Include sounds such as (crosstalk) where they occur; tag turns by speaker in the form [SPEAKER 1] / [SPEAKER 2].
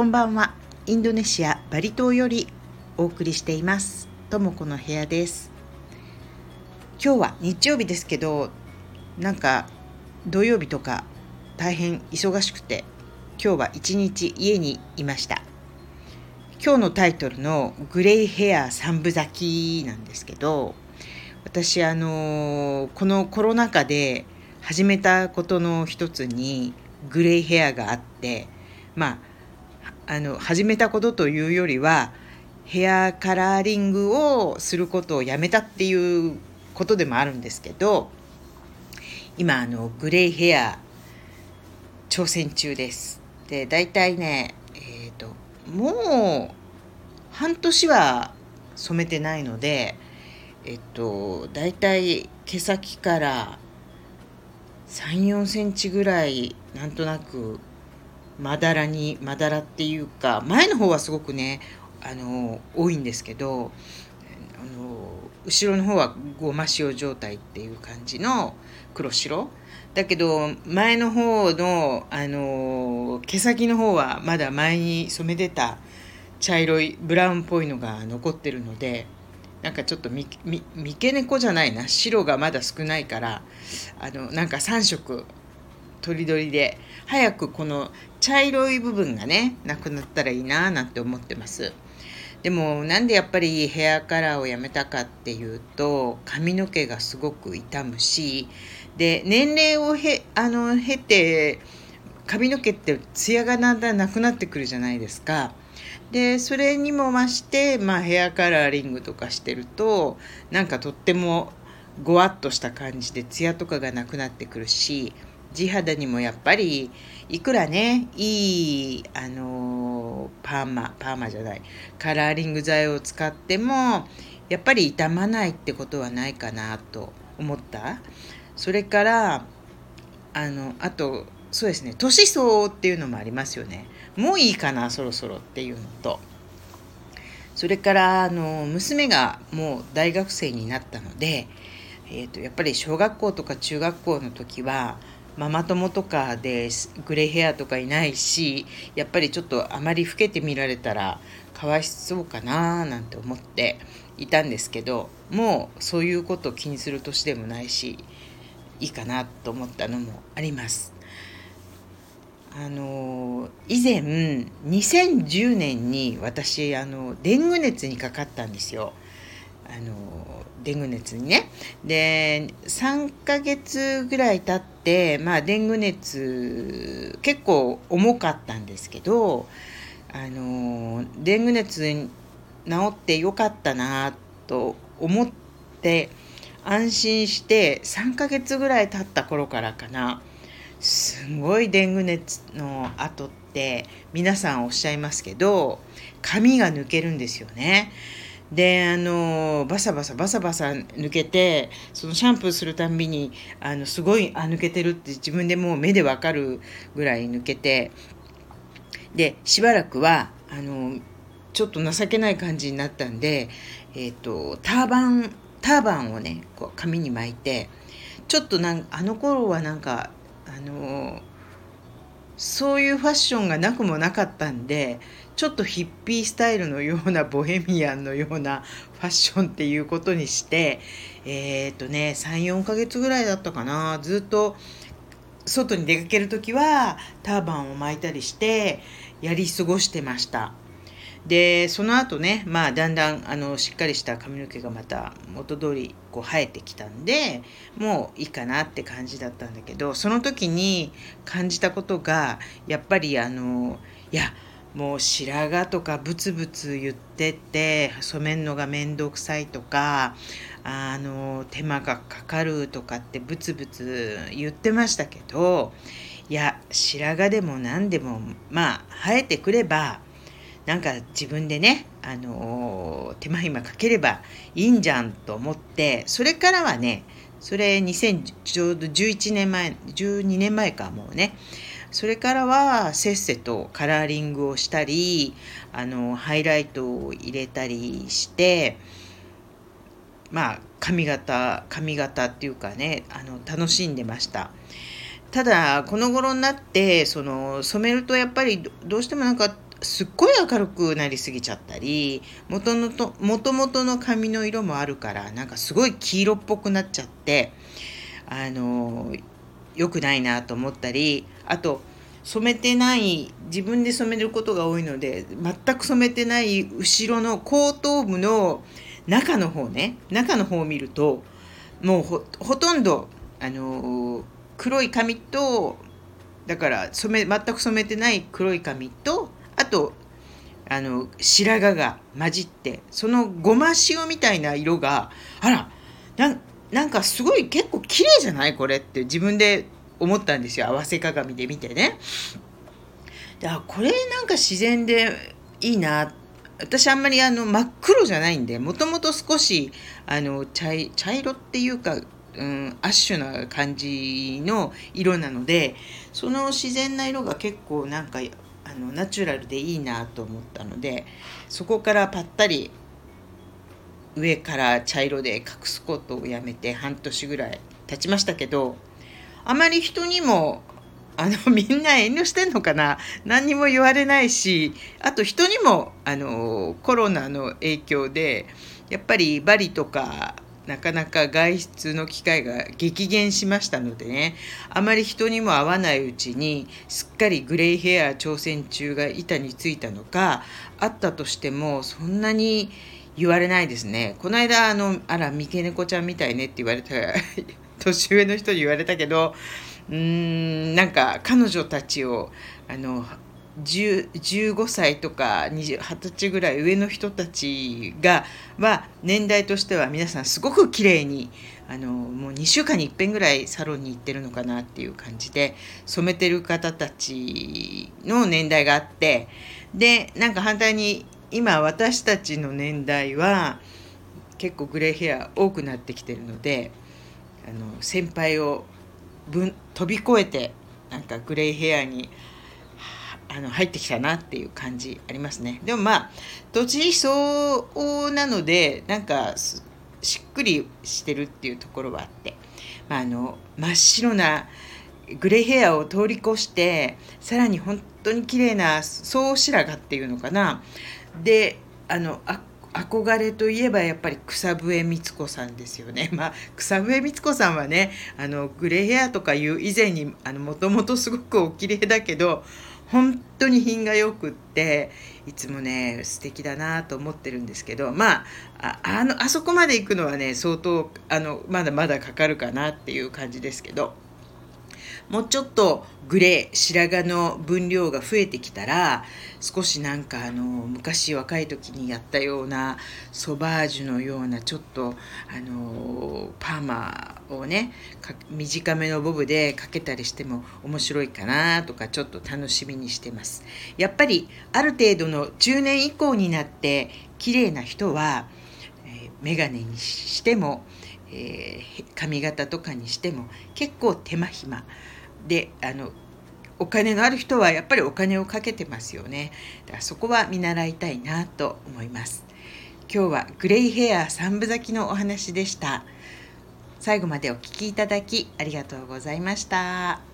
[SPEAKER 1] こんばんは。インドネシアバリ島よりお送りしています。ともこの部屋です。今日は日曜日ですけどなんか土曜日とか大変忙しくて今日は一日家にいました。今日のタイトルの「グレイヘア三部咲き」なんですけど私あのこのコロナ禍で始めたことの一つにグレイヘアがあってまああの始めたことというよりはヘアカラーリングをすることをやめたっていうことでもあるんですけど今あのグレイヘア挑戦中です。で大体ねえっ、ー、ともう半年は染めてないのでえっと大体毛先から3 4センチぐらいなんとなくまだらにまだらっていうか前の方はすごくねあの多いんですけどあの後ろの方はごま塩状態っていう感じの黒白。だけど前の方のあの毛先の方はまだ前に染めてた茶色いブラウンっぽいのが残ってるのでなんかちょっと三毛猫じゃないな。白がまだ少ないからあのなんか3色とりどりで早くこの茶色い部分がねなくなったらいいななんて思ってます。でもなんでやっぱりヘアカラーをやめたかっていうと髪の毛がすごく傷むしで年齢をへあの経て髪の毛ってツヤがだんだんなくなってくるじゃないですか。でそれにも増して、まあ、ヘアカラーリングとかしてるとなんかとってもごわっとした感じでツヤとかがなくなってくるし地肌にもやっぱりいくらねいいあのパーマパーマじゃないカラーリング剤を使ってもやっぱり傷まないってことはないかなと思った。それからあのあとそうですね年相っていうのもありますよね。もういいかなそろそろっていうのと。それからあの娘がもう大学生になったので、えーと、やっぱり小学校とか中学校の時はママ友とかでグレーヘアとかいないしやっぱりちょっとあまり老けて見られたらかわいそうかななんて思っていたんですけどもうそういうことを気にする年でもないしいいかなと思ったのもあります。あの以前2010年に私あのデング熱にかかったんですよ。あのデング熱にね。で3ヶ月ぐらい経っまあデング熱結構重かったんですけどあのデング熱治ってよかったなと思って安心して3ヶ月ぐらい経った頃からかなすごいデング熱の後って皆さんおっしゃいますけど髪が抜けるんですよね。であのバサバサバサバサ抜けてそのシャンプーするたんびにあのすごいあ抜けてるって自分でもう目でわかるぐらい抜けてでしばらくはあのちょっと情けない感じになったんで、えーと、ターバンターバンをねこう髪に巻いてちょっとなんあの頃はなんかあのそういうファッションがなくもなかったんでちょっとヒッピースタイルのようなボヘミアンのようなファッションっていうことにしてえっ、とね34ヶ月ぐらいだったかなずっと外に出かける時はターバンを巻いたりしてやり過ごしてました。でその後ねまあだんだんあのしっかりした髪の毛がまた元通りこう生えてきたんでもういいかなって感じだったんだけどその時に感じたことがやっぱりあのいやもう白髪とかブツブツ言ってて染めるのが面倒くさいとかあの手間がかかるとかってブツブツ言ってましたけどいや白髪でも何でもまあ生えてくればなんか自分でね、あのー、手間暇かければいいんじゃんと思ってそれからはねそれ2011年前12年前かもうねそれからはせっせとカラーリングをしたりあのハイライトを入れたりしてまあ髪型髪型っていうかねあの楽しんでました。ただこの頃になってその染めるとやっぱりどうしてもなんかすっごい明るくなりすぎちゃったりもともとの髪の色もあるからなんかすごい黄色っぽくなっちゃってあの良くないなと思ったりあと染めてない自分で染めることが多いので全く染めてない後ろの後頭部の中の方ね中の方を見るともうほとんどあの黒い髪とだから染め全く染めてない黒い髪ととあの白髪が混じってそのごま塩みたいな色があらなんかすごい結構綺麗じゃない？これって自分で思ったんですよ。合わせ鏡で見てね。であこれなんか自然でいいな。私あんまりあの真っ黒じゃないんでもともと少しあの茶色っていうかうん、アッシュな感じの色なのでその自然な色が結構なんかあのナチュラルでいいなと思ったのでそこからぱったり上から茶色で隠すことをやめて半年ぐらい経ちましたけどあまり人にもあの (laughs) みんな遠慮してんのかな？何にも言われないしあと人にもあのコロナの影響でやっぱりバリとかなかなか外出の機会が激減しましたのでねあまり人にも会わないうちにすっかりグレイヘア挑戦中が板についたのかあったとしてもそんなに言われないですね。この間あのあら三毛猫ちゃんみたいねって言われた (laughs) 年上の人に言われたけどうーんなんか彼女たちをあの15歳とか20歳ぐらい上の人たちがは年代としては皆さんすごく綺麗にあのもう2週間にいっぺんぐらいサロンに行ってるのかなっていう感じで染めてる方たちの年代があってでなんか反対に今私たちの年代は結構グレーヘア多くなってきてるのであの先輩を分飛び越えてなんかグレーヘアにあの入ってきたなっていう感じありますね。でもまあ土地相応なのでなんかしっくりしてるっていうところはあって、まあ、あの真っ白なグレーヘアを通り越してさらに本当に綺麗な総白髪っていうのかな。であの憧れといえばやっぱり草笛光子さんですよね。(laughs) まあ、草笛光子さんはねあのグレーヘアとかいう以前にもともとすごくお綺麗だけど本当に品がよくっていつもね素敵だなと思ってるんですけどまああのあそこまで行くのはね相当あのまだまだかかるかなっていう感じですけど。もうちょっとグレー白髪の分量が増えてきたら少しなんかあの昔若い時にやったようなソバージュのようなちょっとあのパーマをね短めのボブでかけたりしても面白いかなとかちょっと楽しみにしてます。やっぱりある程度の中年以降になって綺麗な人は、えー、メガネにしても、えー、髪型とかにしても結構手間暇。であのお金のある人はやっぱりお金をかけてますよね。だからそこは見習いたいなと思います。今日はグレイヘア三分咲きのお話でした。最後までお聴きいただきありがとうございました。